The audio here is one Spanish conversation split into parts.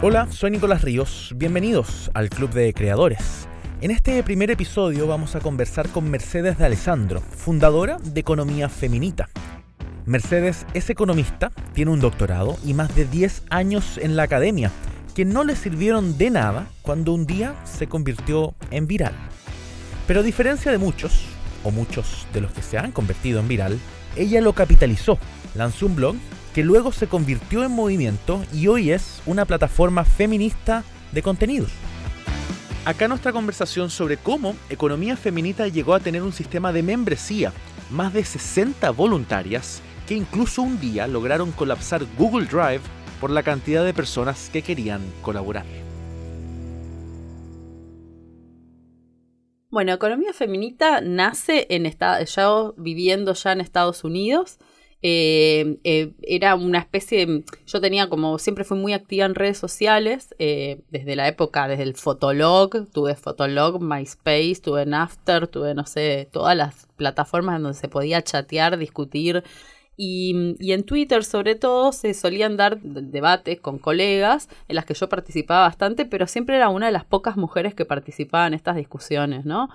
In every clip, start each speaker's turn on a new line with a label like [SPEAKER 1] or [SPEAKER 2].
[SPEAKER 1] Hola, soy Nicolás Ríos. Bienvenidos al Club de Creadores. En este primer episodio vamos a conversar con Mercedes de Alessandro, fundadora de Economía Feminita. Mercedes es economista, tiene un doctorado y más de 10 años en la academia, que no le sirvieron de nada cuando un día se convirtió en viral. Pero a diferencia de muchos, o muchos de los que se han convertido en viral, ella lo capitalizó, lanzó un blog que luego se convirtió en movimiento y hoy es una plataforma feminista de contenidos. Acá nuestra conversación sobre cómo Economía Feminita llegó a tener un sistema de membresía, más de 60 voluntarias, que incluso un día lograron colapsar Google Drive por la cantidad de personas que querían colaborar.
[SPEAKER 2] Bueno, Economía Feminita nace en yo viviendo ya en Estados Unidos eh, eh, era una especie, de, yo tenía como, siempre fui muy activa en redes sociales, eh, desde la época, desde el Fotolog, tuve Fotolog, MySpace, tuve After, tuve, no sé, todas las plataformas en donde se podía chatear, discutir. Y, y, en Twitter, sobre todo, se solían dar debates con colegas en las que yo participaba bastante, pero siempre era una de las pocas mujeres que participaban en estas discusiones, ¿no?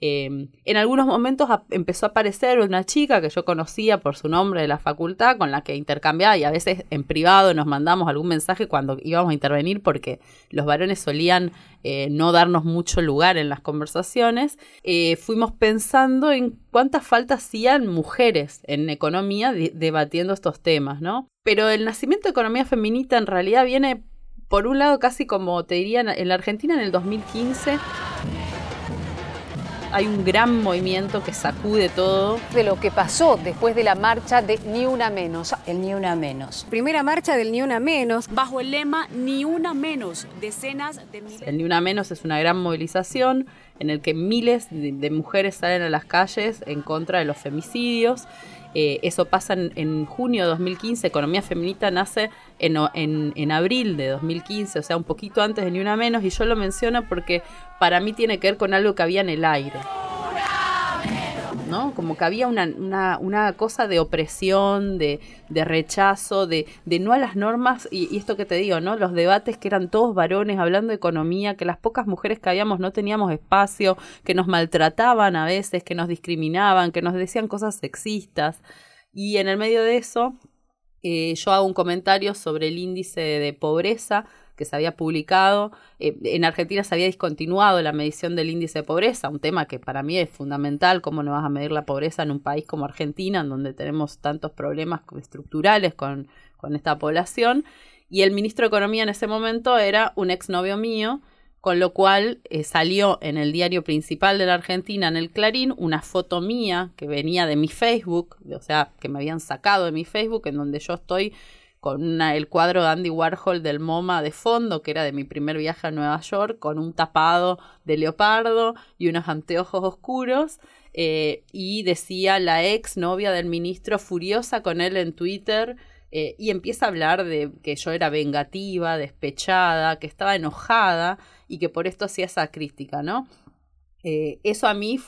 [SPEAKER 2] Em, en algunos momentos empezó a aparecer una chica que yo conocía por su nombre de la facultad, con la que intercambiaba y a veces en privado nos mandamos algún mensaje cuando íbamos a intervenir porque los varones solían eh, no darnos mucho lugar en las conversaciones. Eh, fuimos pensando en cuántas faltas hacían mujeres en economía debatiendo estos temas, ¿no? Pero el nacimiento de economía feminista en realidad viene, por un lado, casi como te diría, en la Argentina en el 2015 hay un gran movimiento que sacude todo.
[SPEAKER 3] De lo que pasó después de la marcha de Ni Una Menos.
[SPEAKER 4] El Ni Una Menos.
[SPEAKER 3] Primera marcha del Ni Una Menos.
[SPEAKER 5] Bajo el lema Ni Una Menos. Decenas de miles.
[SPEAKER 2] El Ni Una Menos es una gran movilización en el que miles de mujeres salen a las calles en contra de los femicidios. Eh, eso pasa en, junio de 2015, Economía Feminista nace en, en, abril de 2015, o sea, un poquito antes de Ni Una Menos, y yo lo menciono porque para mí tiene que ver con algo que había en el aire. ¿No? Como que había una, cosa de opresión, de, rechazo, de, no a las normas, y, esto que te digo, ¿no? Los debates que eran todos varones hablando de economía, que las pocas mujeres que habíamos no teníamos espacio, que nos maltrataban a veces, que nos discriminaban, que nos decían cosas sexistas. Y en el medio de eso, eh, yo hago un comentario sobre el índice de pobreza que se había publicado. Eh, en Argentina se había discontinuado la medición del índice de pobreza, un tema que para mí es fundamental, cómo no vas a medir la pobreza en un país como Argentina, en donde tenemos tantos problemas estructurales con, esta población. Y el ministro de Economía en ese momento era un exnovio mío, con lo cual eh, salió en el diario principal de la Argentina, en el Clarín, una foto mía que venía de mi Facebook, o sea, que me habían sacado de mi Facebook, en donde yo estoy con el cuadro de Andy Warhol del MoMA de fondo, que era de mi primer viaje a Nueva York, con un tapado de leopardo y unos anteojos oscuros. Eh, y decía la ex novia del ministro furiosa con él en Twitter. Eh, y empieza a hablar de que yo era vengativa, despechada, que estaba enojada y que por esto hacía esa crítica, ¿no? Eh, eso a mí,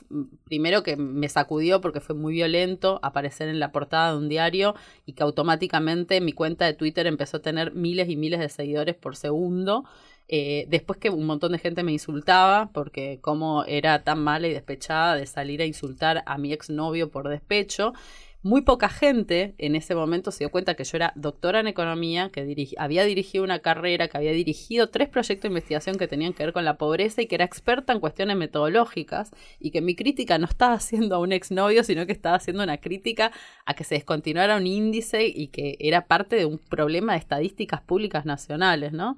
[SPEAKER 2] primero que me sacudió porque fue muy violento aparecer en la portada de un diario y que automáticamente mi cuenta de Twitter empezó a tener miles y miles de seguidores por segundo. Eh, después que un montón de gente me insultaba porque como era tan mala y despechada de salir a insultar a mi exnovio por despecho muy poca gente en ese momento se dio cuenta que yo era doctora en economía, que había dirigido una carrera, que había dirigido tres proyectos de investigación que tenían que ver con la pobreza y que era experta en cuestiones metodológicas y que mi crítica no estaba haciendo a un exnovio, sino que estaba haciendo una crítica a que se descontinuara un índice y que era parte de un problema de estadísticas públicas nacionales, ¿no?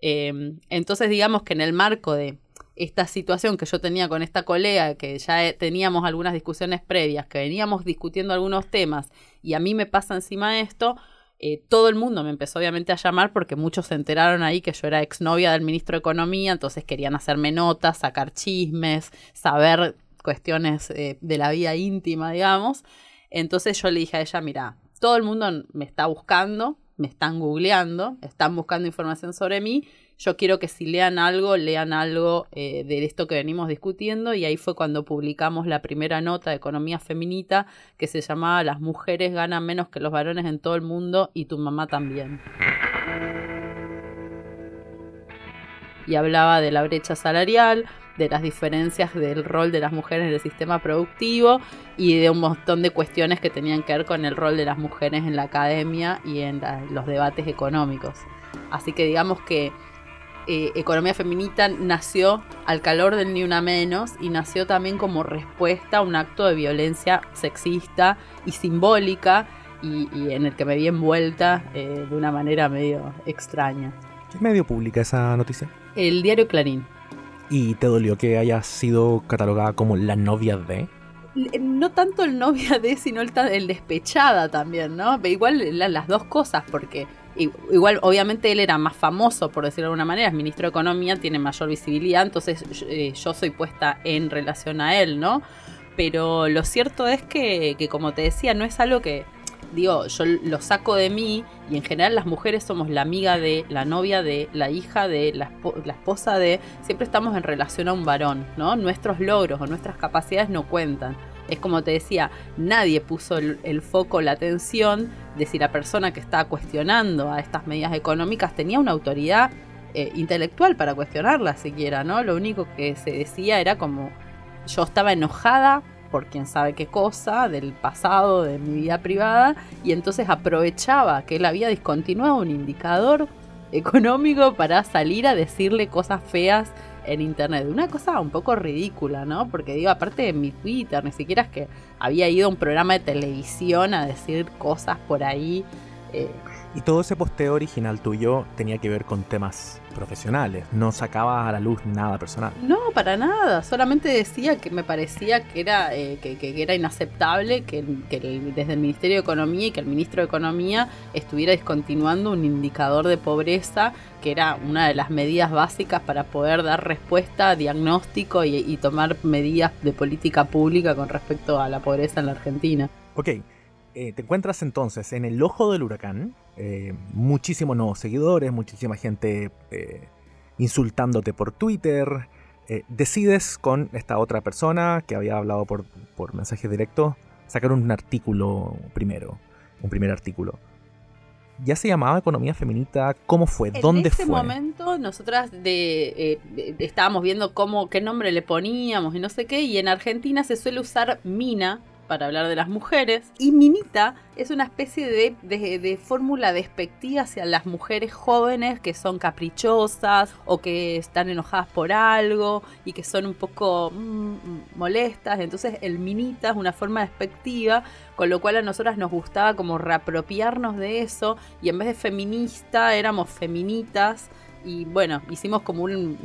[SPEAKER 2] Em, entonces, digamos que en el marco de esta situación que yo tenía con esta colega, que ya teníamos algunas discusiones previas, que veníamos discutiendo algunos temas y a mí me pasa encima esto, eh, todo el mundo me empezó obviamente a llamar porque muchos se enteraron ahí que yo era exnovia del ministro de Economía, entonces querían hacerme notas, sacar chismes, saber cuestiones eh, de la vida íntima, digamos. Entonces yo le dije a ella, mira, todo el mundo me está buscando, me están googleando, están buscando información sobre mí yo quiero que si lean algo, lean algo eh, de esto que venimos discutiendo y ahí fue cuando publicamos la primera nota de Economía Feminita que se llamaba Las mujeres ganan menos que los varones en todo el mundo y tu mamá también. y hablaba de la brecha salarial, de las diferencias del rol de las mujeres en el sistema productivo y de un montón de cuestiones que tenían que ver con el rol de las mujeres en la academia y en los debates económicos. Así que digamos que eh, Economía Feminita nació al calor del Ni Una Menos y nació también como respuesta a un acto de violencia sexista y simbólica y, en el que me vi envuelta eh, de una manera medio extraña.
[SPEAKER 1] ¿Qué medio publica esa noticia?
[SPEAKER 2] El diario Clarín.
[SPEAKER 1] ¿Y te dolió que haya sido catalogada como la novia de?
[SPEAKER 2] No tanto el novia de, sino el, el despechada también, ¿no? Igual las dos cosas, porque igual obviamente él era más famoso, por decirlo de alguna manera, es ministro de Economía, tiene mayor visibilidad, entonces eh, yo soy puesta en relación a él, ¿no? Pero lo cierto es que, que, como te decía, no es algo que, digo, yo lo saco de mí y en general las mujeres somos la amiga de, la novia de, la hija de, la, esposa de, siempre estamos en relación a un varón, ¿no? Nuestros logros o nuestras capacidades no cuentan. Es como te decía, nadie puso el, foco, la atención de la persona que estaba cuestionando a estas medidas económicas tenía una autoridad eh, intelectual para cuestionarlas siquiera, ¿no? Lo único que se decía era como yo estaba enojada por quién sabe qué cosa del pasado, de mi vida privada, y entonces aprovechaba que él había discontinuado un indicador económico para salir a decirle cosas feas en internet. Una cosa un poco ridícula, ¿no? Porque digo, aparte de mi Twitter, ni siquiera es que había ido a un programa de televisión a decir cosas por ahí.
[SPEAKER 1] Eh, y todo ese posteo original tuyo tenía que ver con temas profesionales, no sacaba a la luz nada personal.
[SPEAKER 2] No, para nada, solamente decía que me parecía que era, eh, que, era inaceptable que, desde el Ministerio de Economía y que el ministro de Economía estuviera discontinuando un indicador de pobreza que era una de las medidas básicas para poder dar respuesta, diagnóstico y, y tomar medidas de política pública con respecto a la pobreza en la Argentina.
[SPEAKER 1] Ok, eh, te encuentras entonces en el ojo del huracán, eh, muchísimos nuevos seguidores, muchísima gente eh, insultándote por Twitter. decides con esta otra persona que había hablado por, por mensaje directo sacar un artículo primero, un primer artículo. ¿Ya se llamaba Economía Feminita? ¿Cómo fue? ¿Dónde fue?
[SPEAKER 2] En ese momento nosotras de, estábamos viendo cómo, qué nombre le poníamos y no sé qué, y en Argentina se suele usar Mina para hablar de las mujeres. Y Minita es una especie de, de, fórmula despectiva hacia las mujeres jóvenes que son caprichosas o que están enojadas por algo y que son un poco mm, molestas. Entonces el Minita es una forma despectiva, con lo cual a nosotras nos gustaba como reapropiarnos de eso y en vez de feminista éramos feminitas y bueno, hicimos como un,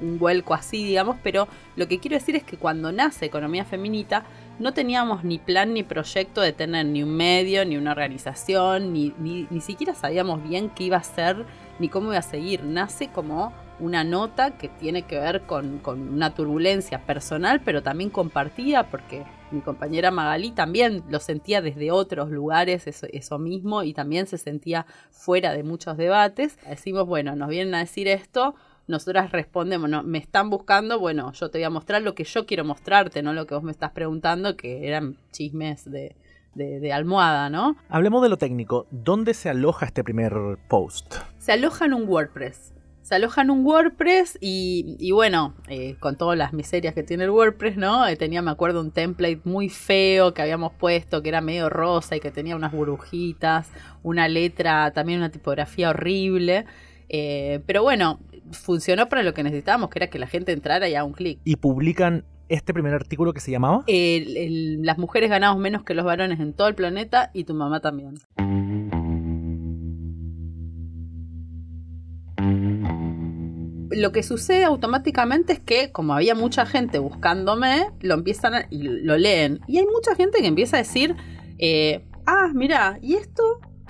[SPEAKER 2] un, vuelco así, digamos, pero lo que quiero decir es que cuando nace Economía Feminita, no teníamos ni plan ni proyecto de tener ni un medio, ni una organización, ni, ni, siquiera sabíamos bien qué iba a ser, ni cómo iba a seguir. Nace como una nota que tiene que ver con, una turbulencia personal, pero también compartida, porque mi compañera Magalí también lo sentía desde otros lugares, eso, mismo, y también se sentía fuera de muchos debates. Decimos, bueno, nos vienen a decir esto, nosotras respondemos, no, me están buscando, bueno, yo te voy a mostrar lo que yo quiero mostrarte, no lo que vos me estás preguntando, que eran chismes de, de, almohada, ¿no?
[SPEAKER 1] Hablemos de lo técnico. ¿Dónde se aloja este primer post?
[SPEAKER 2] Se aloja en un WordPress se aloja en un WordPress y, bueno, eh, con todas las miserias que tiene el WordPress, ¿no? Eh, tenía, me acuerdo, un template muy feo que habíamos puesto, que era medio rosa y que tenía unas burbujitas, una letra, también una tipografía horrible. Eh, pero bueno, funcionó para lo que necesitábamos, que era que la gente entrara y haga un clic.
[SPEAKER 1] ¿Y publican este primer artículo que se llamaba?
[SPEAKER 2] las mujeres ganamos menos que los varones en todo el planeta y tu mamá también. lo que sucede automáticamente es que, como había mucha gente buscándome, lo empiezan y lo leen. Y hay mucha gente que empieza a decir, eh, ah, mira, ¿y esto?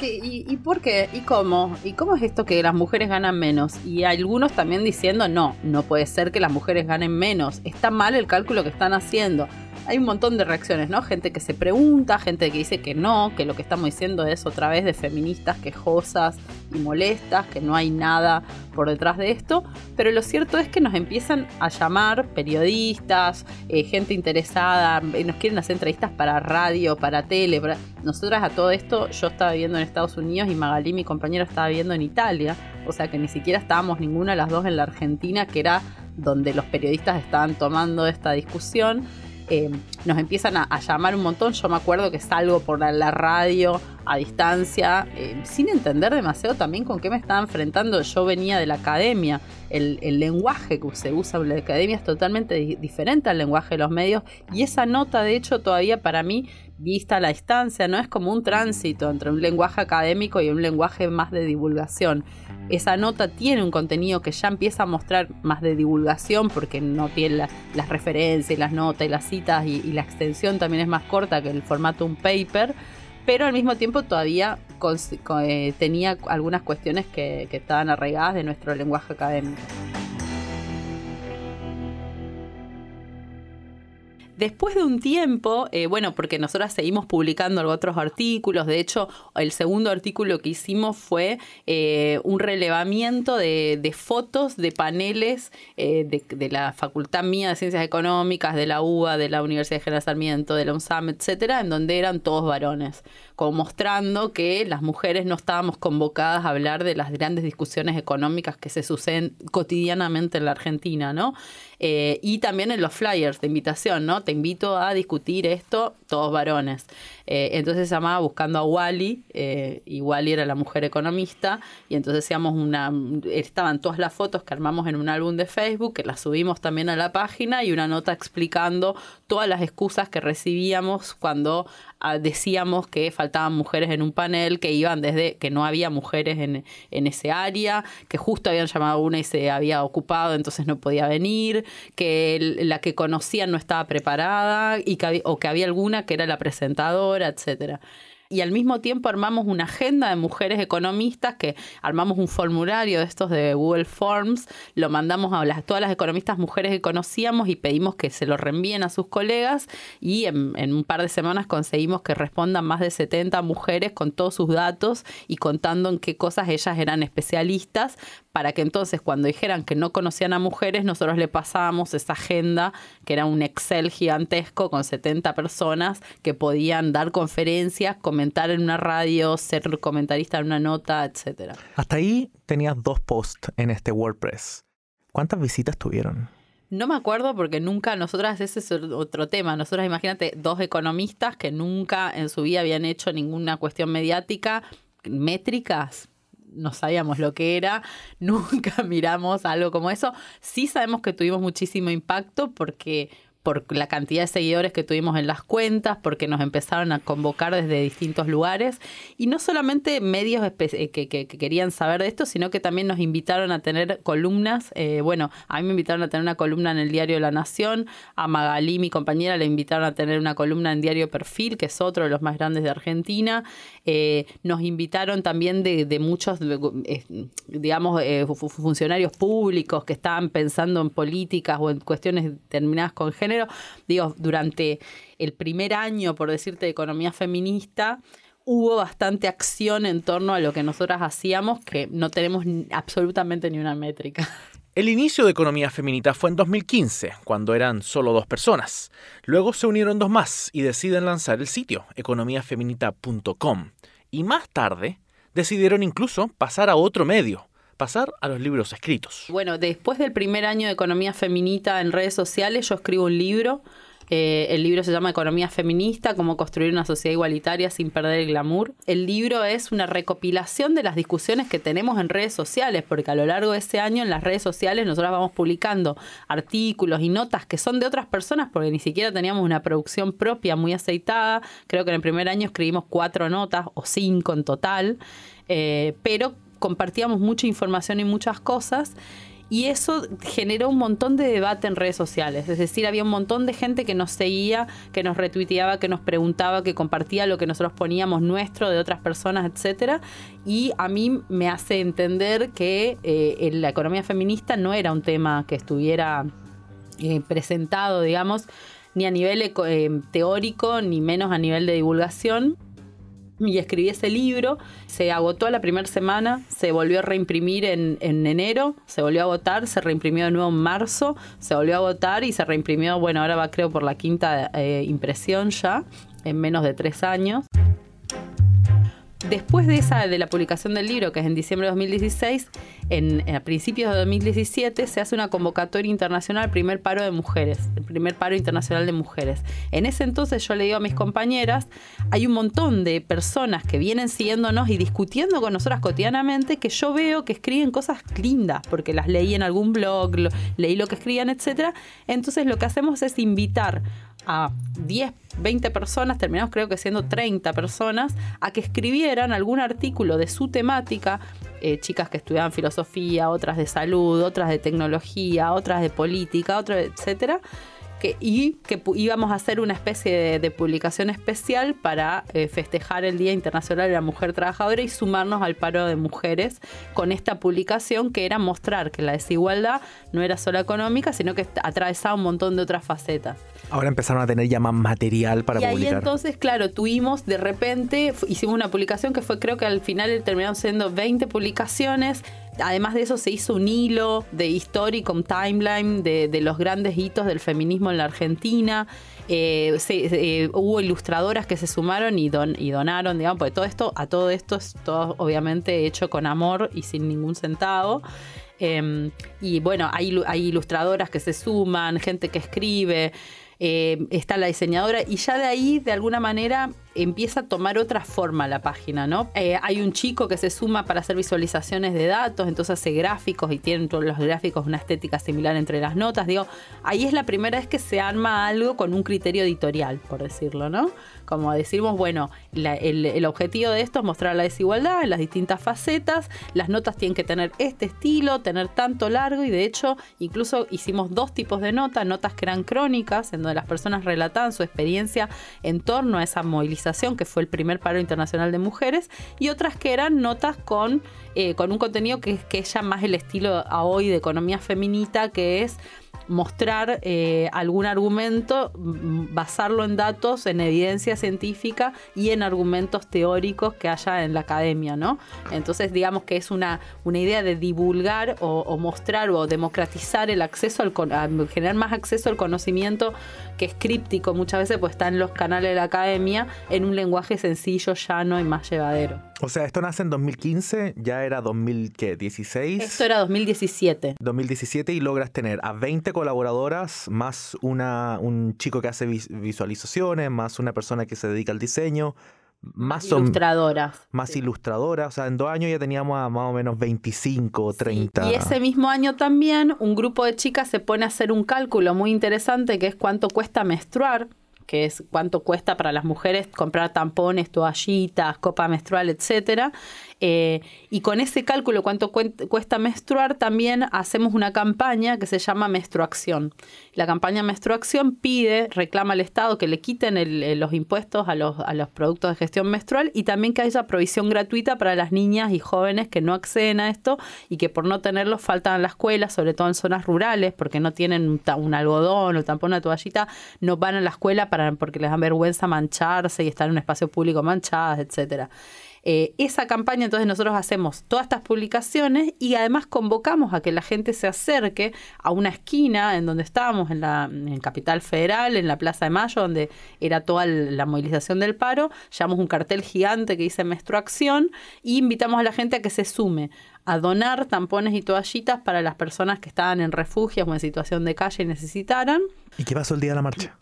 [SPEAKER 2] ¿Qué, y, por qué? ¿Y cómo? ¿Y cómo es esto que las mujeres ganan menos? Y algunos también diciendo, no, no puede ser que las mujeres ganen menos. Está mal el cálculo que están haciendo. Hay un montón de reacciones, ¿no? Gente que se pregunta, gente que dice que no, que lo que estamos diciendo es otra vez de feministas quejosas y molestas, que no hay nada por detrás de esto, pero lo cierto es que nos empiezan a llamar periodistas, eh, gente interesada, eh, nos quieren hacer entrevistas para radio, para tele. Nosotras a todo esto, yo estaba viviendo en Estados Unidos y Magalí, mi compañero, estaba viviendo en Italia, o sea que ni siquiera estábamos ninguna de las dos en la Argentina, que era donde los periodistas estaban tomando esta discusión. Eh, nos empiezan a, llamar un montón. Yo me acuerdo que salgo por la, radio a distancia, eh, sin entender demasiado también con qué me estaba enfrentando. Yo venía de la academia, el, lenguaje que se usa en la academia es totalmente diferente al lenguaje de los medios y esa nota, de hecho, todavía para mí, vista a la distancia, no es como un tránsito entre un lenguaje académico y un lenguaje más de divulgación esa nota tiene un contenido que ya empieza a mostrar más de divulgación porque no tiene las referencias, las notas y las citas y, la extensión también es más corta que el formato un paper, pero al mismo tiempo todavía eh, tenía algunas cuestiones que estaban arraigadas de nuestro lenguaje académico. Después de un tiempo, eh, bueno, porque nosotras seguimos publicando otros artículos, de hecho, el segundo artículo que hicimos fue eh, un relevamiento de, fotos de paneles eh, de, la Facultad Mía de Ciencias Económicas, de la UBA, de la Universidad de General Sarmiento, de la UNSAM, etcétera, en donde eran todos varones, como mostrando que las mujeres no estábamos convocadas a hablar de las grandes discusiones económicas que se suceden cotidianamente en la Argentina, ¿no? Y también en los flyers de invitación, ¿no? invito a discutir esto, todos varones. Eh, entonces se llamaba Buscando a Wally, eh, y Wally era la mujer economista, y entonces hacíamos una, estaban todas las fotos que armamos en un álbum de Facebook, que las subimos también a la página, y una nota explicando todas las excusas que recibíamos cuando decíamos que faltaban mujeres en un panel, que iban desde que no había mujeres en, en ese área, que justo habían llamado a una y se había ocupado, entonces no podía venir, que la que conocían no estaba preparada, y que, o que había alguna que era la presentadora, etcétera y al mismo tiempo armamos una agenda de mujeres economistas que armamos un formulario de estos de Google Forms, lo mandamos a todas las economistas mujeres que conocíamos y pedimos que se lo reenvíen a sus colegas y en, un par de semanas conseguimos que respondan más de 70 mujeres con todos sus datos y contando en qué cosas ellas eran especialistas para que entonces cuando dijeran que no conocían a mujeres, nosotros le pasábamos esa agenda, que era un Excel gigantesco con 70 personas que podían dar conferencias, comentar en una radio, ser comentarista en una nota, etcétera.
[SPEAKER 1] Hasta ahí tenías dos posts en este WordPress. ¿Cuántas visitas tuvieron?
[SPEAKER 2] No me acuerdo porque nunca, nosotras, ese es otro tema. Nosotras, imagínate, dos economistas que nunca en su vida habían hecho ninguna cuestión mediática, métricas, no sabíamos lo que era, nunca miramos algo como eso. Sí sabemos que tuvimos muchísimo impacto porque por la cantidad de seguidores que tuvimos en las cuentas, porque nos empezaron a convocar desde distintos lugares y no solamente medios eh, que, querían saber de esto, sino que también nos invitaron a tener columnas. Eh, bueno, a mí me invitaron a tener una columna en el diario La Nación, a Magalí, mi compañera, le invitaron a tener una columna en Diario Perfil, que es otro de los más grandes de Argentina. Eh, nos invitaron también de, muchos, digamos, funcionarios públicos que estaban pensando en políticas o en cuestiones determinadas con género digo, durante el primer año, por decirte, de economía feminista, hubo bastante acción en torno a lo que nosotras hacíamos, que no tenemos absolutamente ni una métrica.
[SPEAKER 1] El inicio de Economía Feminista fue en 2015, cuando eran solo dos personas. Luego se unieron dos más y deciden lanzar el sitio, economiafeminita.com. Y más tarde decidieron incluso pasar a otro medio, pasar a los libros escritos.
[SPEAKER 2] Bueno, después del primer año de Economía Feminita en redes sociales, yo escribo un libro. Eh, el libro se llama Economía Feminista, cómo construir una sociedad igualitaria sin perder el glamour. El libro es una recopilación de las discusiones que tenemos en redes sociales, porque a lo largo de ese año en las redes sociales nosotros vamos publicando artículos y notas que son de otras personas, porque ni siquiera teníamos una producción propia muy aceitada. Creo que en el primer año escribimos cuatro notas o cinco en total, eh, pero compartíamos mucha información y muchas cosas. Y eso generó un montón de debate en redes sociales. Es decir, había un montón de gente que nos seguía, que nos retuiteaba, que nos preguntaba, que compartía lo que nosotros poníamos nuestro, de otras personas, etc. Y a mí me hace entender que eh, la economía feminista no era un tema que estuviera eh, presentado, digamos, ni a nivel eh, teórico, ni menos a nivel de divulgación y escribí ese libro. Se agotó la primera semana, se volvió a reimprimir en, enero, se volvió a agotar, se reimprimió de nuevo en marzo, se volvió a agotar y se reimprimió, bueno, ahora va creo por la quinta eh, impresión ya, en menos de tres años. Después de esa, de la publicación del libro, que es en diciembre de 2016, en, a principios de 2017 se hace una convocatoria internacional, primer paro de mujeres, el primer paro internacional de mujeres. En ese entonces yo le digo a mis compañeras, hay un montón de personas que vienen siguiéndonos y discutiendo con nosotras cotidianamente que yo veo que escriben cosas lindas, porque las leí en algún blog, leí lo que escribían, etc. Entonces lo que hacemos es invitar a 10, 20 personas, terminamos creo que siendo 30 personas, a que escribieran algún artículo de su temática, eh, chicas que estudiaban filosofía, otras de salud, otras de tecnología, otras de política, otras, etcétera, y que íbamos a hacer una especie de, publicación especial para eh, festejar el Día Internacional de la Mujer Trabajadora y sumarnos al paro de mujeres con esta publicación que era mostrar que la desigualdad no era solo económica, sino que atravesaba un montón de otras facetas.
[SPEAKER 1] Ahora empezaron a tener ya más material para publicar.
[SPEAKER 2] Y entonces, claro, tuvimos de repente, hicimos una publicación que fue creo que al final terminaron siendo 20 publicaciones Además de eso se hizo un hilo de histórico, un timeline de, los grandes hitos del feminismo en la Argentina. Eh, eh, hubo ilustradoras que se sumaron y, y donaron, digamos, porque todo esto, a todo esto es todo obviamente hecho con amor y sin ningún centavo. Em, y bueno, hay, hay ilustradoras que se suman, gente que escribe. Eh, está la diseñadora y ya de ahí, de alguna manera, empieza a tomar otra forma la página, ¿no? Eh, hay un chico que se suma para hacer visualizaciones de datos, entonces hace gráficos y tienen todos los gráficos una estética similar entre las notas. Digo, ahí es la primera vez que se arma algo con un criterio editorial, por decirlo, ¿no? Como decimos, bueno, el, objetivo de esto es mostrar la desigualdad en las distintas facetas, las notas tienen que tener este estilo, tener tanto largo y de hecho incluso hicimos dos tipos de notas, notas que eran crónicas, en donde las personas relataban su experiencia en torno a esa movilización que fue el primer paro internacional de mujeres, y otras que eran notas con, eh, con un contenido que, que es ya más el estilo hoy de economía feminita, que es mostrar eh, algún argumento, mm, basarlo en datos, en evidencia científica y en argumentos teóricos que haya en la academia, ¿no? Entonces, digamos que es una, una idea de divulgar o, mostrar o democratizar el acceso al generar más acceso al conocimiento que es críptico muchas veces, pues está en los canales de la academia, en un lenguaje sencillo, llano y más llevadero.
[SPEAKER 1] O sea, esto nace en 2015, ya era 2016.
[SPEAKER 2] Esto era 2017.
[SPEAKER 1] 2017 y logras tener a 20 colaboradoras, más una, un chico que hace visualizaciones, más una persona que se dedica al diseño, más
[SPEAKER 2] ilustradoras.
[SPEAKER 1] Más ilustradoras. O sea, en dos años ya teníamos a más o menos 25 o 30.
[SPEAKER 2] Y ese mismo año también un grupo de chicas se pone a hacer un cálculo muy interesante que es cuánto cuesta menstruar que es cuánto cuesta para las mujeres comprar tampones, toallitas, copa menstrual, etcétera. Eh, y con ese cálculo, cuánto cuesta menstruar, también hacemos una campaña que se llama Menstruación. La campaña Menstruación pide, reclama al Estado que le quiten los impuestos a los, a los productos de gestión menstrual y también que haya provisión gratuita para las niñas y jóvenes que no acceden a esto y que por no tenerlos faltan a la escuela, sobre todo en zonas rurales, porque no tienen un, algodón o tampoco una toallita, no van a la escuela para, porque les da vergüenza mancharse y estar en un espacio público manchadas, etcétera. Eh, esa campaña, entonces nosotros hacemos todas estas publicaciones y además convocamos a que la gente se acerque a una esquina en donde estábamos, en la en Capital Federal, en la Plaza de Mayo, donde era toda la movilización del paro. Llevamos un cartel gigante que dice Menstruación y invitamos a la gente a que se sume a donar tampones y toallitas para las personas que estaban en refugios o en situación de calle y necesitaran.
[SPEAKER 1] ¿Y qué pasó el día de la marcha?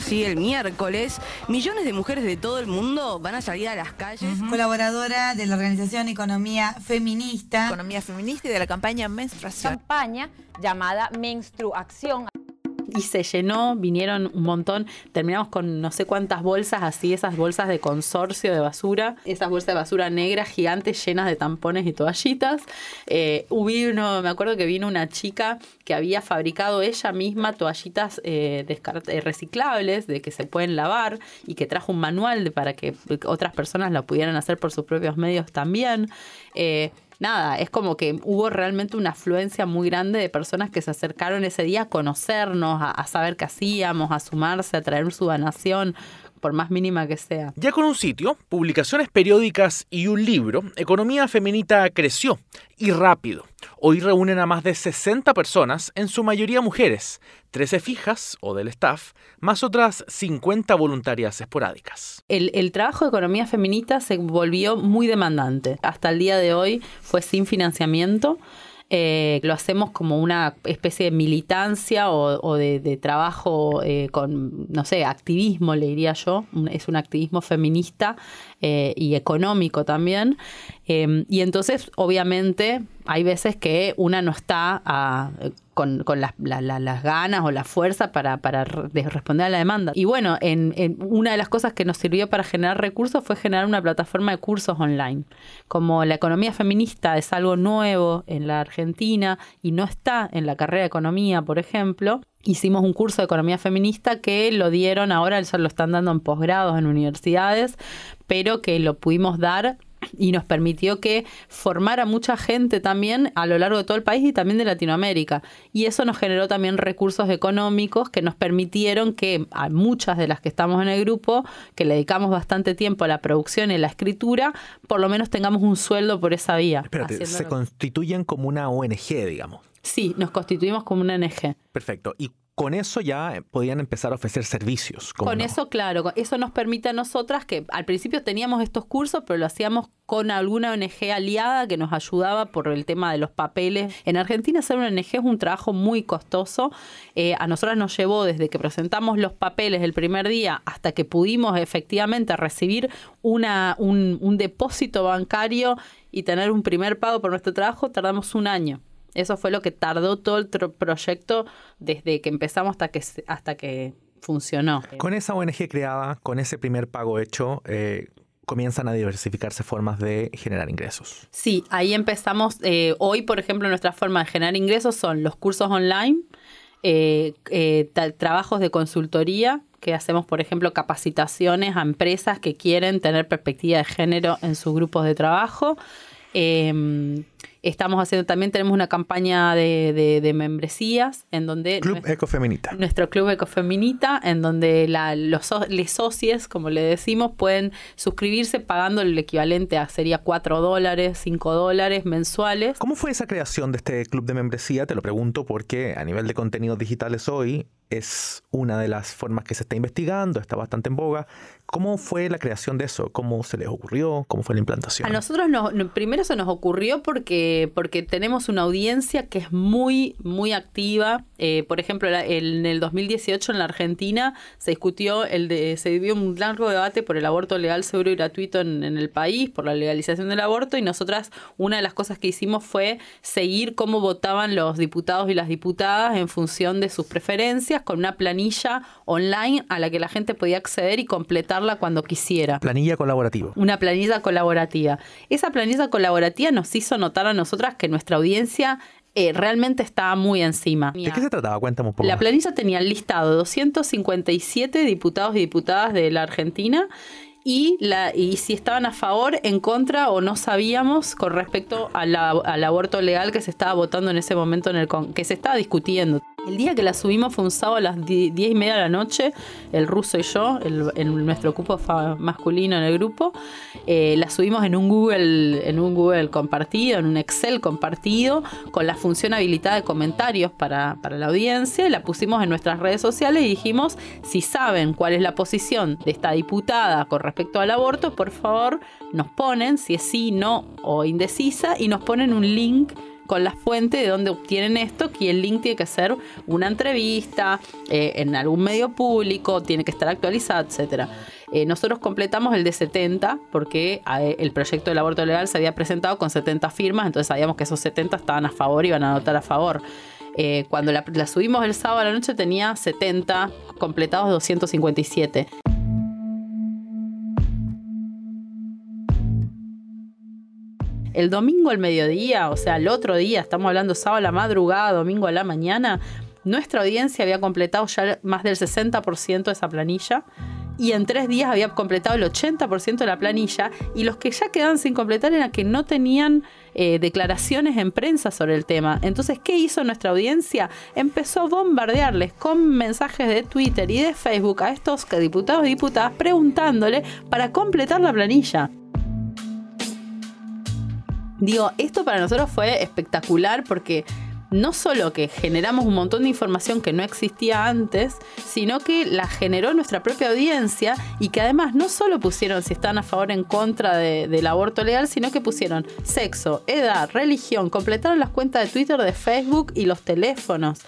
[SPEAKER 4] Sí, el miércoles, millones de mujeres de todo el mundo van a salir a las calles.
[SPEAKER 6] Colaboradora de la organización Economía Feminista.
[SPEAKER 7] Economía Feminista y de la campaña Menstruación.
[SPEAKER 3] Campaña llamada Menstruación
[SPEAKER 2] y se llenó, vinieron un montón, terminamos con no sé cuántas bolsas así, esas bolsas de consorcio de basura, esas bolsas de basura negras gigantes llenas de tampones y toallitas. Eh, me acuerdo que vino una chica que había fabricado ella misma toallitas eh, eh, reciclables, de que se pueden lavar y que trajo un manual para que otras personas lo pudieran hacer por sus propios medios también. Eh, nada, es como que hubo realmente una afluencia muy grande de personas que se acercaron ese día a conocernos, a, a saber qué hacíamos, a sumarse, a traer su donación, por más mínima que sea.
[SPEAKER 1] Ya con un sitio, publicaciones periódicas y un libro, Economía Feminita creció y rápido. Hoy reúnen a más de 60 personas, en su mayoría mujeres, 13 fijas o del staff, más otras 50 voluntarias esporádicas.
[SPEAKER 2] El, el, trabajo de economía feminista se volvió muy demandante. Hasta el día de hoy fue sin financiamiento. Eh, lo hacemos como una especie de militancia o, de, trabajo eh, con, no sé, activismo, le diría yo. Es un activismo feminista eh, y económico también. Em, y entonces, obviamente, hay veces que una no está a, con, con las, la, la, las ganas o la fuerza para, para responder a la demanda. Y bueno, en, en, una de las cosas que nos sirvió para generar recursos fue generar una plataforma de cursos online. Como la economía feminista es algo nuevo en la Argentina y no está en la carrera de economía, por ejemplo, hicimos un curso de economía feminista que lo dieron ahora, ya lo están dando en posgrados en universidades, pero que lo pudimos dar y nos permitió que formara mucha gente también a lo largo de todo el país y también de Latinoamérica. Y eso nos generó también recursos económicos que nos permitieron que a muchas de las que estamos en el grupo, que le dedicamos bastante tiempo a la producción y la escritura, por lo menos tengamos un sueldo por esa vía.
[SPEAKER 1] Espérate, se constituyen como una ONG, digamos.
[SPEAKER 2] Sí, nos constituimos como una ONG.
[SPEAKER 1] Perfecto. ¿Y con eso ya podían empezar a ofrecer servicios.
[SPEAKER 2] Con
[SPEAKER 1] no?
[SPEAKER 2] eso, claro, eso nos permite a nosotras que al principio teníamos estos cursos, pero lo hacíamos con alguna ONG aliada que nos ayudaba por el tema de los papeles. En Argentina hacer una ONG es un trabajo muy costoso. Eh, a nosotras nos llevó desde que presentamos los papeles el primer día hasta que pudimos efectivamente recibir una, un, un depósito bancario y tener un primer pago por nuestro trabajo, tardamos un año. Eso fue lo que tardó todo el proyecto desde que empezamos hasta que, hasta que funcionó.
[SPEAKER 1] Con esa ONG creada, con ese primer pago hecho, eh, comienzan a diversificarse formas de generar ingresos.
[SPEAKER 2] Sí, ahí empezamos. Eh, hoy, por ejemplo, nuestra forma de generar ingresos son los cursos online, eh, eh, trabajos de consultoría, que hacemos, por ejemplo, capacitaciones a empresas que quieren tener perspectiva de género en sus grupos de trabajo. Estamos haciendo también, tenemos una campaña de, de, de membresías en donde...
[SPEAKER 1] Club nuestro, Ecofeminita.
[SPEAKER 2] Nuestro Club Ecofeminita, en donde la, los les socios, como le decimos, pueden suscribirse pagando el equivalente a, sería 4 dólares, 5 dólares mensuales.
[SPEAKER 1] ¿Cómo fue esa creación de este club de membresía? Te lo pregunto porque a nivel de contenidos digitales hoy es una de las formas que se está investigando, está bastante en boga. ¿Cómo fue la creación de eso? ¿Cómo se les ocurrió? ¿Cómo fue la implantación?
[SPEAKER 2] A nosotros nos, primero se nos ocurrió porque, porque tenemos una audiencia que es muy, muy activa. Eh, por ejemplo, la, el, en el 2018 en la Argentina se discutió, el de, se dio un largo debate por el aborto legal, seguro y gratuito en, en el país, por la legalización del aborto, y nosotras una de las cosas que hicimos fue seguir cómo votaban los diputados y las diputadas en función de sus preferencias con una planilla online a la que la gente podía acceder y completarla cuando quisiera.
[SPEAKER 1] Planilla colaborativa.
[SPEAKER 2] Una planilla colaborativa. Esa planilla colaborativa nos hizo notar a nosotras que nuestra audiencia eh, realmente estaba muy encima.
[SPEAKER 1] ¿De qué se trataba? Cuéntame un poco.
[SPEAKER 2] La planilla tenía el listado 257 diputados y diputadas de la Argentina y, la, y si estaban a favor, en contra o no sabíamos con respecto a la, al aborto legal que se estaba votando en ese momento, en el que se estaba discutiendo. El día que la subimos fue un sábado a las 10 y media de la noche, el ruso y yo, el, nuestro cupo masculino en el grupo, eh, la subimos en un Google, en un Google compartido, en un Excel compartido, con la función habilitada de comentarios para, para la audiencia, la pusimos en nuestras redes sociales y dijimos, si saben cuál es la posición de esta diputada con respecto al aborto, por favor nos ponen si es sí, no o indecisa y nos ponen un link con la fuente de donde obtienen esto, que el link tiene que ser una entrevista eh, en algún medio público, tiene que estar actualizado, etcétera. Eh, nosotros completamos el de 70 porque eh, el proyecto del aborto legal se había presentado con 70 firmas, entonces sabíamos que esos 70 estaban a favor y iban a votar a favor. Cuando la, la subimos el sábado a la noche tenía 70, completados 257. El domingo al mediodía, o sea, el otro día, estamos hablando sábado a la madrugada, domingo a la mañana, nuestra audiencia había completado ya más del 60% de esa planilla y en tres días había completado el 80% de la planilla y los que ya quedaban sin completar eran que no tenían eh, declaraciones en prensa sobre el tema. Entonces, ¿qué hizo nuestra audiencia? Empezó a bombardearles con mensajes de Twitter y de Facebook a estos diputados y diputadas preguntándole para completar la planilla. Digo, esto para nosotros fue espectacular porque no solo que generamos un montón de información que no existía antes, sino que la generó nuestra propia audiencia y que además no solo pusieron si están a favor o en contra del aborto legal, sino que pusieron sexo, edad, religión, completaron las cuentas de Twitter, de Facebook y los teléfonos.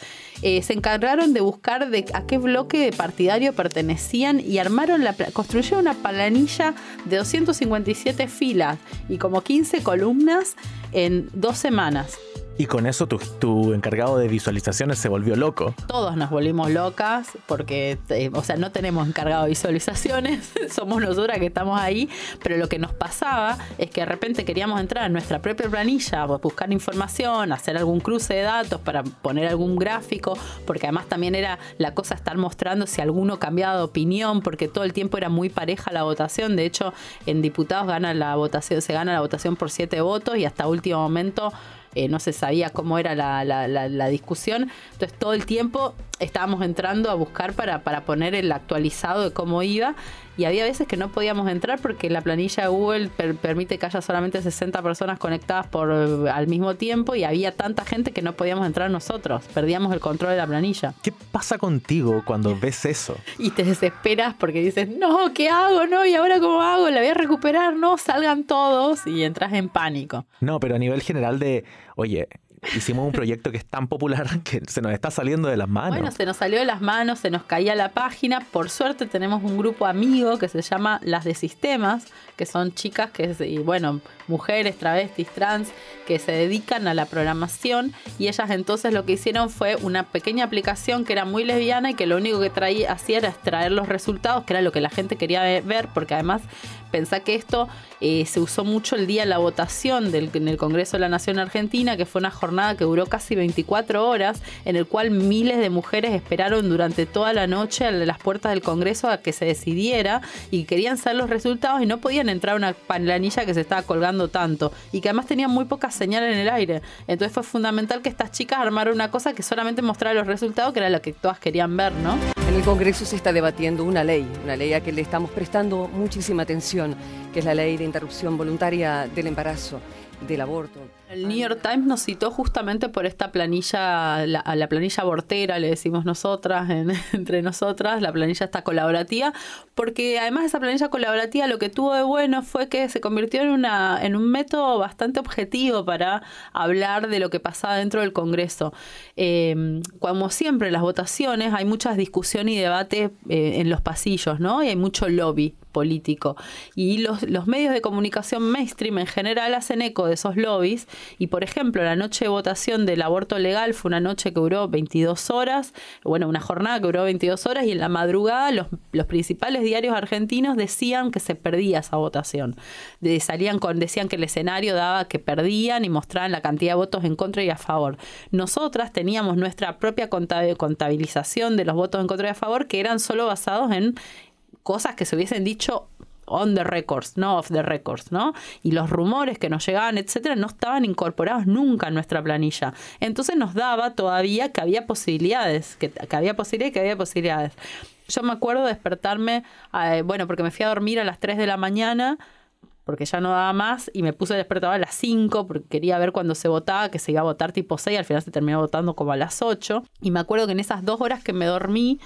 [SPEAKER 2] Eh, se encargaron de buscar de a qué bloque partidario pertenecían y armaron la construyeron una planilla de 257 filas y como 15 columnas en dos semanas.
[SPEAKER 1] Y con eso tu, encargado de visualizaciones se volvió loco.
[SPEAKER 2] Todos nos volvimos locas porque, eh, o sea, no tenemos encargado de visualizaciones, somos nosotras que estamos ahí, pero lo que nos pasaba es que de repente queríamos entrar en nuestra propia planilla, buscar información, hacer algún cruce de datos para poner algún gráfico, porque además también era la cosa estar mostrando si alguno cambiaba de opinión, porque todo el tiempo era muy pareja la votación. De hecho, en diputados gana la votación, se gana la votación por siete votos y hasta último momento eh, no se sabía cómo era la, la, la, discusión. Entonces todo el tiempo estábamos entrando a buscar para, para poner el actualizado de cómo iba y había veces que no podíamos entrar porque la planilla de Google permite que haya solamente 60 personas conectadas por al mismo tiempo y había tanta gente que no podíamos entrar nosotros, perdíamos el control de la planilla.
[SPEAKER 1] ¿Qué pasa contigo cuando ves eso?
[SPEAKER 2] Y te desesperas porque dices, no, ¿qué hago? No, ¿y ahora cómo hago? La voy a recuperar, no, salgan todos y entras en pánico.
[SPEAKER 1] No, pero a nivel general de, oye, hicimos un proyecto que es tan popular que se nos está saliendo de las manos.
[SPEAKER 2] Bueno, se nos salió de las manos, se nos caía la página. Por suerte tenemos un grupo amigo que se llama Las de Sistemas, que son chicas que, bueno, mujeres, travestis, trans, que se dedican a la programación y ellas entonces lo que hicieron fue una pequeña aplicación que era muy lesbiana y que lo único que traía, hacía era extraer los resultados, que era lo que la gente quería ver, porque además pensá que esto eh, se usó mucho el día de la votación del, en el Congreso de la Nación Argentina, que fue una jornada que duró casi 24 horas, en el cual miles de mujeres esperaron durante toda la noche a las puertas del Congreso a que se decidiera y querían saber los resultados y no podían entrar a una planilla que se estaba colgando tanto y que además tenía muy pocas señales en el aire. Entonces fue fundamental que estas chicas armaran una cosa que solamente mostrara los resultados, que era lo que todas querían ver, ¿no?
[SPEAKER 3] En el Congreso se está debatiendo una ley, una ley a que le estamos prestando muchísima atención, que es la ley de interrupción voluntaria del embarazo del aborto.
[SPEAKER 2] El New York Times nos citó justamente por esta planilla, la, la planilla abortera, le decimos nosotras, entre nosotras, la planilla está colaborativa, porque además de esa planilla colaborativa lo que tuvo de bueno fue que se convirtió en, una, en un método bastante objetivo para hablar de lo que pasaba dentro del Congreso. Eh, como siempre, las votaciones hay muchas discusiones y debate eh, en los pasillos, ¿no? Y hay mucho lobby político. Y los medios de comunicación mainstream en general hacen eco de esos lobbies y por ejemplo, la noche de votación del aborto legal fue una noche que duró 22 horas, bueno, una jornada que duró 22 horas y en la madrugada los, los principales diarios argentinos decían que se perdía esa votación. Salían con, decían que el escenario daba que perdían y mostraban la cantidad de votos en contra y a favor. Nosotras teníamos nuestra propia contabilización de los votos en contra y a favor que eran solo basados en cosas que se hubiesen dicho on the records, no off the records, ¿no? Y los rumores que nos llegaban, etcétera, no estaban incorporados nunca en nuestra planilla. Entonces nos daba todavía que había posibilidades, que, había posibilidades, que había posibilidades. Yo me acuerdo de despertarme, eh, bueno, porque me fui a dormir a las 3 de la mañana porque ya no daba más y me puse despertado a las 5 porque quería ver cuándo se votaba, que se iba a votar tipo 6, al final se terminó votando como a las 8 y me acuerdo que en esas dos horas que me dormí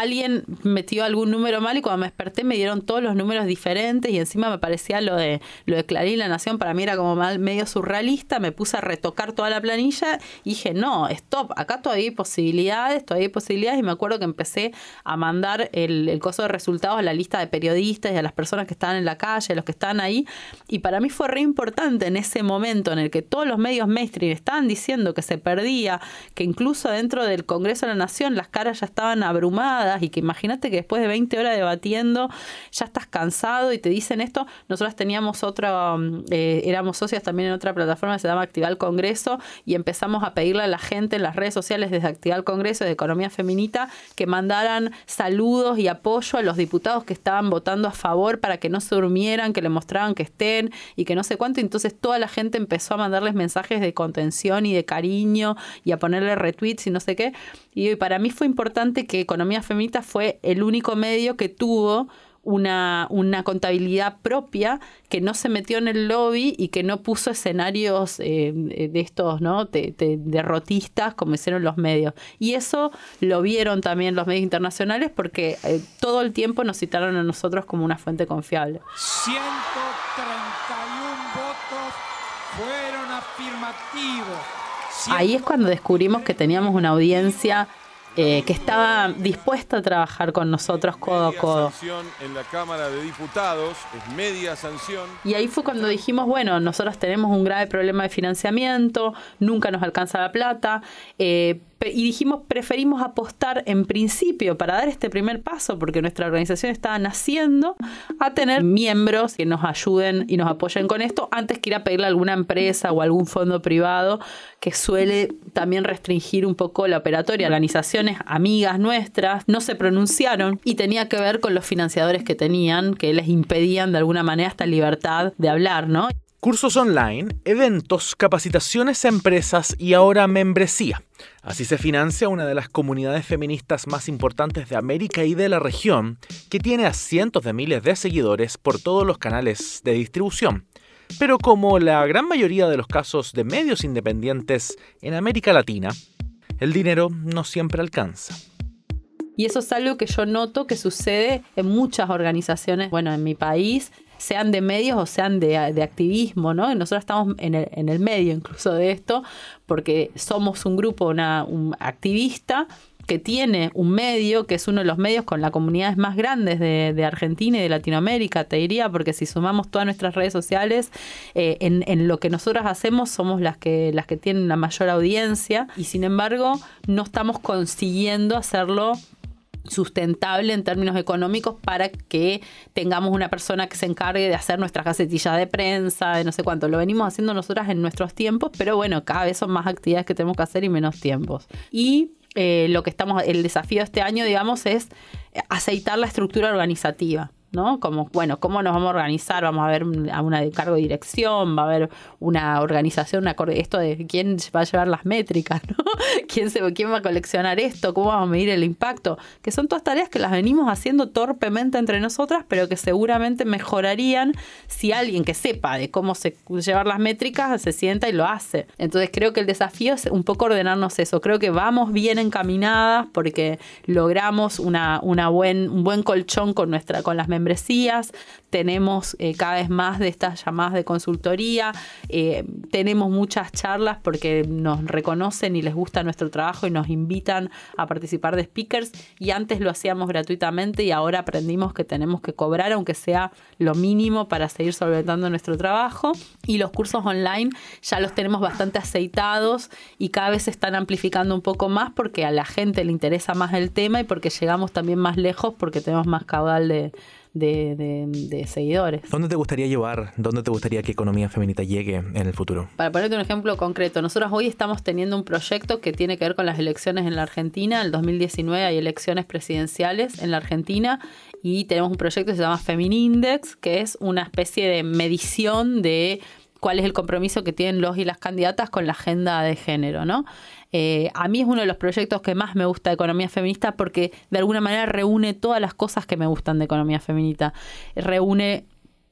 [SPEAKER 2] alguien metió algún número mal y cuando me desperté me dieron todos los números diferentes y encima me parecía lo de lo de Clarín La Nación para mí era como mal, medio surrealista, me puse a retocar toda la planilla y dije, no, stop, acá todavía hay posibilidades, todavía hay posibilidades y me acuerdo que empecé a mandar el, el coso de resultados a la lista de periodistas y a las personas que estaban en la calle, a los que estaban ahí y para mí fue re importante en ese momento en el que todos los medios mainstream estaban diciendo que se perdía, que incluso dentro del Congreso de la Nación las caras ya estaban abrumadas y que imagínate que después de 20 horas debatiendo ya estás cansado y te dicen esto. Nosotros teníamos otra, mm, eh, éramos socios también en otra plataforma que se llama Activar el Congreso y empezamos a pedirle a la gente en las redes sociales desde Activar el Congreso de Economía Feminita que mandaran saludos y apoyo a los diputados que estaban votando a favor para que no se durmieran, que le mostraban que estén y que no sé cuánto. Entonces toda la gente empezó a mandarles mensajes de contención y de cariño y a ponerle retweets y no sé qué. Y para mí fue importante que Economía Feminita fue el único medio que tuvo una, una, contabilidad propia que no se metió en el lobby y que no puso escenarios eh, de estos, ¿no? De, derrotistas como hicieron los medios. Y eso lo vieron también los medios internacionales porque eh, todo el tiempo nos citaron a nosotros como una fuente confiable.
[SPEAKER 8] 131 votos fueron afirmativos.
[SPEAKER 2] Ahí es cuando descubrimos que teníamos una audiencia eh, que estaba dispuesta a trabajar con nosotros codo a codo.
[SPEAKER 9] en la Cámara de Diputados, es media sanción.
[SPEAKER 2] Y ahí fue cuando dijimos, bueno, nosotros tenemos un grave problema de financiamiento, nunca nos alcanza la plata, eh, y dijimos, preferimos apostar en principio para dar este primer paso, porque nuestra organización estaba naciendo, a tener miembros que nos ayuden y nos apoyen con esto, antes que ir a pedirle a alguna empresa o algún fondo privado que suele también restringir un poco la operatoria. Organizaciones amigas nuestras no se pronunciaron y tenía que ver con los financiadores que tenían, que les impedían de alguna manera esta libertad de hablar, ¿no?
[SPEAKER 1] Cursos online, eventos, capacitaciones a empresas y ahora membresía. Así se financia una de las comunidades feministas más importantes de América y de la región, que tiene a cientos de miles de seguidores por todos los canales de distribución. Pero como la gran mayoría de los casos de medios independientes en América Latina, el dinero no siempre alcanza.
[SPEAKER 2] Y eso es algo que yo noto que sucede en muchas organizaciones, bueno, en mi país sean de medios o sean de, activismo, ¿no? nosotros estamos en el, en el, medio incluso de esto, porque somos un grupo, una, un activista que tiene un medio, que es uno de los medios con las comunidades más grandes de, Argentina y de Latinoamérica, te diría, porque si sumamos todas nuestras redes sociales, eh, en, en, lo que nosotros hacemos somos las que, las que tienen la mayor audiencia y sin embargo no estamos consiguiendo hacerlo sustentable en términos económicos para que tengamos una persona que se encargue de hacer nuestras gacetillas de prensa, de no sé cuánto. Lo venimos haciendo nosotras en nuestros tiempos, pero bueno, cada vez son más actividades que tenemos que hacer y menos tiempos. Y eh, lo que estamos, el desafío de este año, digamos, es aceitar la estructura organizativa. ¿No? Como, bueno, ¿cómo nos vamos a organizar? Vamos a ver a una de cargo de dirección, va a haber una organización, una, esto de quién va a llevar las métricas, ¿no? ¿Quién, se, ¿Quién va a coleccionar esto? ¿Cómo vamos a medir el impacto? Que son todas tareas que las venimos haciendo torpemente entre nosotras, pero que seguramente mejorarían si alguien que sepa de cómo se, llevar las métricas se sienta y lo hace. Entonces creo que el desafío es un poco ordenarnos eso. Creo que vamos bien encaminadas porque logramos una, una buen, un buen colchón con, nuestra, con las tenemos eh, cada vez más de estas llamadas de consultoría, eh, tenemos muchas charlas porque nos reconocen y les gusta nuestro trabajo y nos invitan a participar de speakers y antes lo hacíamos gratuitamente y ahora aprendimos que tenemos que cobrar aunque sea lo mínimo para seguir solventando nuestro trabajo. Y los cursos online ya los tenemos bastante aceitados y cada vez se están amplificando un poco más porque a la gente le interesa más el tema y porque llegamos también más lejos porque tenemos más caudal de, de, seguidores.
[SPEAKER 1] ¿Dónde te gustaría llevar, dónde te gustaría que Economía Feminita llegue en el futuro?
[SPEAKER 2] Para ponerte un ejemplo concreto, nosotros hoy estamos teniendo un proyecto que tiene que ver con las elecciones en la Argentina. En el 2019 hay elecciones presidenciales en la Argentina y tenemos un proyecto que se llama Feminindex, que es una especie de medición de cuál es el compromiso que tienen los y las candidatas con la agenda de género, ¿no? Eh, a mí es uno de los proyectos que más me gusta de economía feminista porque de alguna manera reúne todas las cosas que me gustan de economía feminista. Reúne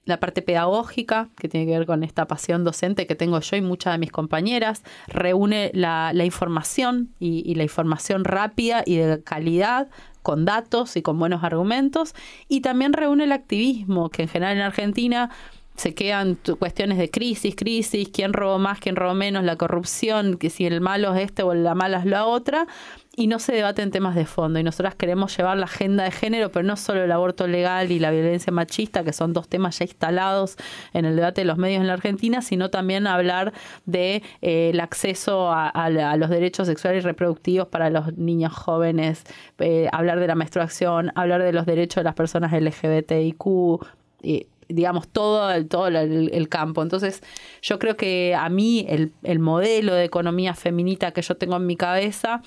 [SPEAKER 2] la parte pedagógica, que tiene que ver con esta pasión docente que tengo yo y muchas de mis compañeras, reúne la, información y, la información rápida y de calidad con datos y con buenos argumentos, y también reúne el activismo, que en general en Argentina se quedan cuestiones de crisis, crisis, quién robó más, quién robó menos, la corrupción, que si el malo es este o la mala es la otra, y no se debaten temas de fondo. Y nosotras queremos llevar la agenda de género, pero no solo el aborto legal y la violencia machista, que son dos temas ya instalados en el debate de los medios en la Argentina, sino también hablar de eh, el acceso a, los derechos sexuales y reproductivos para los niños jóvenes, eh, hablar de la menstruación, hablar de los derechos de las personas LGBTIQ. Digamos, todo, el, todo el, campo. Entonces, yo creo que a mí el, el modelo de economía feminista que yo tengo en mi cabeza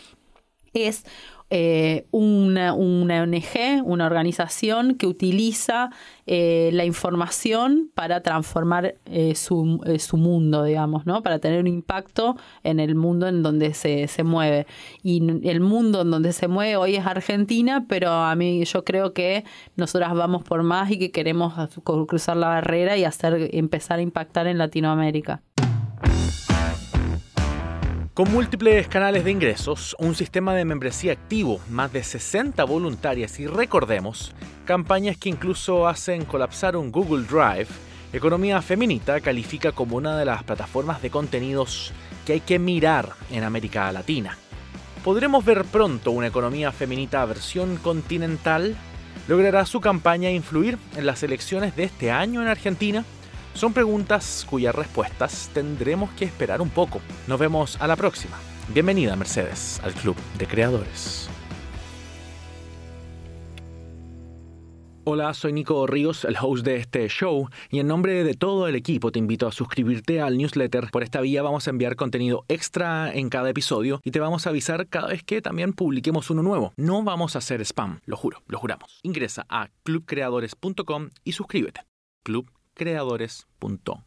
[SPEAKER 2] es eh, una, ONG, una organización que utiliza eh, la información para transformar eh, su, su, mundo, digamos, ¿no? Para tener un impacto en el mundo en donde se, se, mueve. Y el mundo en donde se mueve hoy es Argentina, pero a mí yo creo que nosotras vamos por más y que queremos cruzar la barrera y hacer empezar a impactar en Latinoamérica.
[SPEAKER 1] Con múltiples canales de ingresos, un sistema de membresía activo, más de 60 voluntarias y recordemos, campañas que incluso hacen colapsar un Google Drive, Economía Feminita califica como una de las plataformas de contenidos que hay que mirar en América Latina. ¿Podremos ver pronto una economía feminita versión continental? ¿Logrará su campaña influir en las elecciones de este año en Argentina? Son preguntas cuyas respuestas tendremos que esperar un poco. Nos vemos a la próxima. Bienvenida Mercedes al Club de Creadores. Hola, soy Nico Ríos, el host de este show, y en nombre de todo el equipo te invito a suscribirte al newsletter. Por esta vía vamos a enviar contenido extra en cada episodio y te vamos a avisar cada vez que también publiquemos uno nuevo. No vamos a hacer spam, lo juro, lo juramos. Ingresa a clubcreadores.com y suscríbete. Club creadores.com.